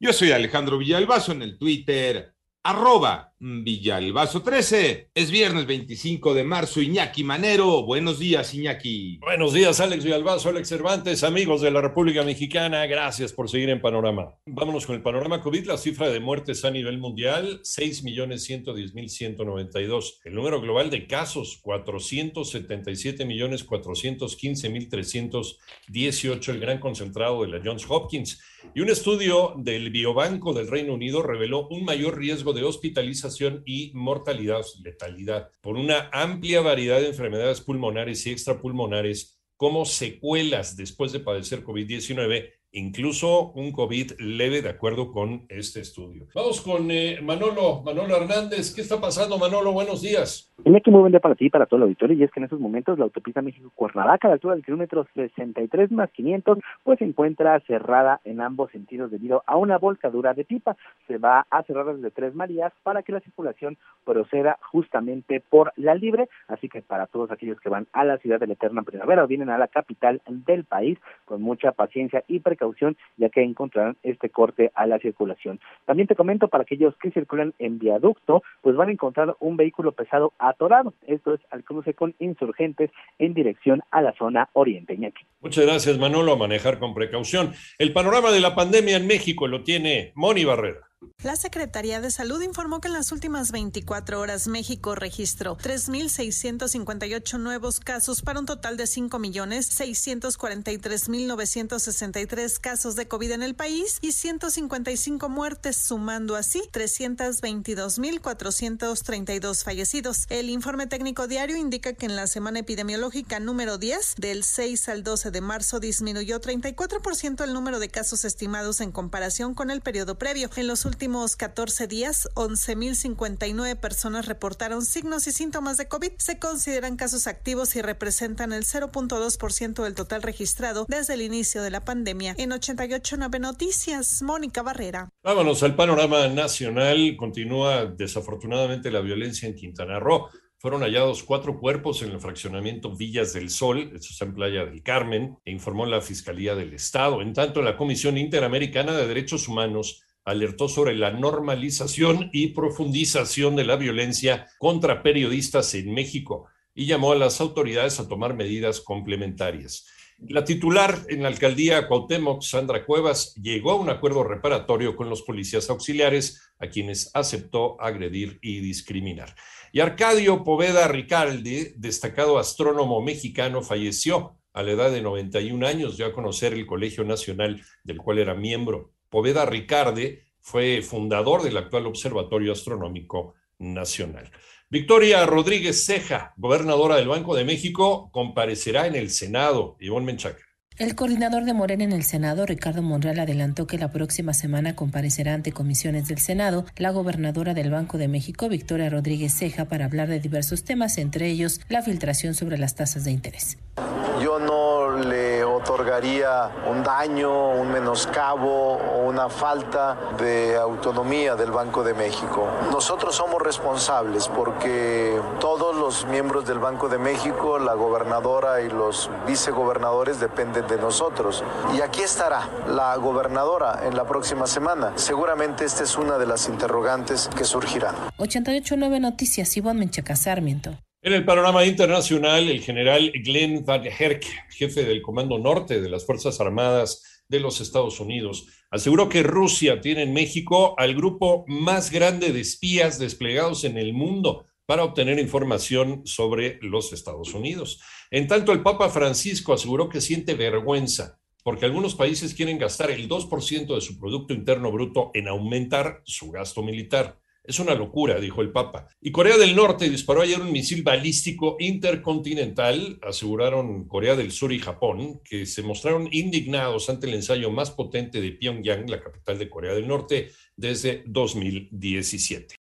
Yo soy Alejandro Villalbazo en el Twitter arroba Villalbazo 13. Es viernes 25 de marzo, Iñaki Manero. Buenos días, Iñaki. Buenos días, Alex Villalbazo, Alex Cervantes, amigos de la República Mexicana. Gracias por seguir en Panorama. Vámonos con el panorama COVID. La cifra de muertes a nivel mundial, 6.110.192. El número global de casos, 477.415.318. El gran concentrado de la Johns Hopkins. Y un estudio del Biobanco del Reino Unido reveló un mayor riesgo de hospitalización y mortalidad, letalidad, por una amplia variedad de enfermedades pulmonares y extrapulmonares como secuelas después de padecer COVID-19 incluso un COVID leve de acuerdo con este estudio. Vamos con eh, Manolo, Manolo Hernández. ¿Qué está pasando, Manolo? Buenos días. que muy buen día para ti y para todo el auditorio. Y es que en estos momentos la autopista México-Cuernavaca, a la altura del kilómetro 63 más 500, pues se encuentra cerrada en ambos sentidos debido a una volcadura de pipa. Se va a cerrar desde Tres Marías para que la circulación proceda justamente por la libre. Así que para todos aquellos que van a la ciudad de la Eterna Primavera o vienen a la capital del país, con mucha paciencia y precaución precaución, ya que encontrarán este corte a la circulación. También te comento para aquellos que circulan en viaducto, pues van a encontrar un vehículo pesado atorado. Esto es al cruce con insurgentes en dirección a la zona oriente. Muchas gracias, Manolo, a manejar con precaución. El panorama de la pandemia en México lo tiene Moni Barrera. La Secretaría de Salud informó que en las últimas 24 horas México registró 3.658 nuevos casos para un total de 5.643.963 casos de COVID en el país y 155 muertes, sumando así 322.432 fallecidos. El informe técnico diario indica que en la semana epidemiológica número 10, del 6 al 12 de marzo, disminuyó 34% el número de casos estimados en comparación con el periodo previo. En los últimos 14 días, 11.059 personas reportaron signos y síntomas de COVID. Se consideran casos activos y representan el 0.2% del total registrado desde el inicio de la pandemia. En 889 Noticias, Mónica Barrera. Vámonos al panorama nacional. Continúa desafortunadamente la violencia en Quintana Roo. Fueron hallados cuatro cuerpos en el fraccionamiento Villas del Sol, eso está en Playa del Carmen, e informó la Fiscalía del Estado. En tanto, la Comisión Interamericana de Derechos Humanos alertó sobre la normalización y profundización de la violencia contra periodistas en México y llamó a las autoridades a tomar medidas complementarias. La titular en la alcaldía Cuauhtémoc, Sandra Cuevas, llegó a un acuerdo reparatorio con los policías auxiliares a quienes aceptó agredir y discriminar. Y Arcadio Poveda Ricaldi, destacado astrónomo mexicano, falleció a la edad de 91 años, ya a conocer el Colegio Nacional del cual era miembro. Poveda Ricarde fue fundador del actual Observatorio Astronómico Nacional. Victoria Rodríguez Ceja, gobernadora del Banco de México, comparecerá en el Senado. Ivonne Menchaca. El coordinador de Morena en el Senado, Ricardo Monreal, adelantó que la próxima semana comparecerá ante comisiones del Senado la gobernadora del Banco de México, Victoria Rodríguez Ceja, para hablar de diversos temas, entre ellos la filtración sobre las tasas de interés. Yo no le otorgaría un daño, un menoscabo o una falta de autonomía del Banco de México. Nosotros somos responsables porque todos los miembros del Banco de México, la gobernadora y los vicegobernadores dependen de nosotros. Y aquí estará la gobernadora en la próxima semana. Seguramente esta es una de las interrogantes que surgirán. 889 Noticias, Ivonne Menchaca Sarmiento. En el panorama internacional, el general Glenn Van Herk, jefe del Comando Norte de las Fuerzas Armadas de los Estados Unidos, aseguró que Rusia tiene en México al grupo más grande de espías desplegados en el mundo para obtener información sobre los Estados Unidos. En tanto, el Papa Francisco aseguró que siente vergüenza porque algunos países quieren gastar el 2% de su Producto Interno Bruto en aumentar su gasto militar. Es una locura, dijo el Papa. Y Corea del Norte disparó ayer un misil balístico intercontinental, aseguraron Corea del Sur y Japón, que se mostraron indignados ante el ensayo más potente de Pyongyang, la capital de Corea del Norte, desde 2017.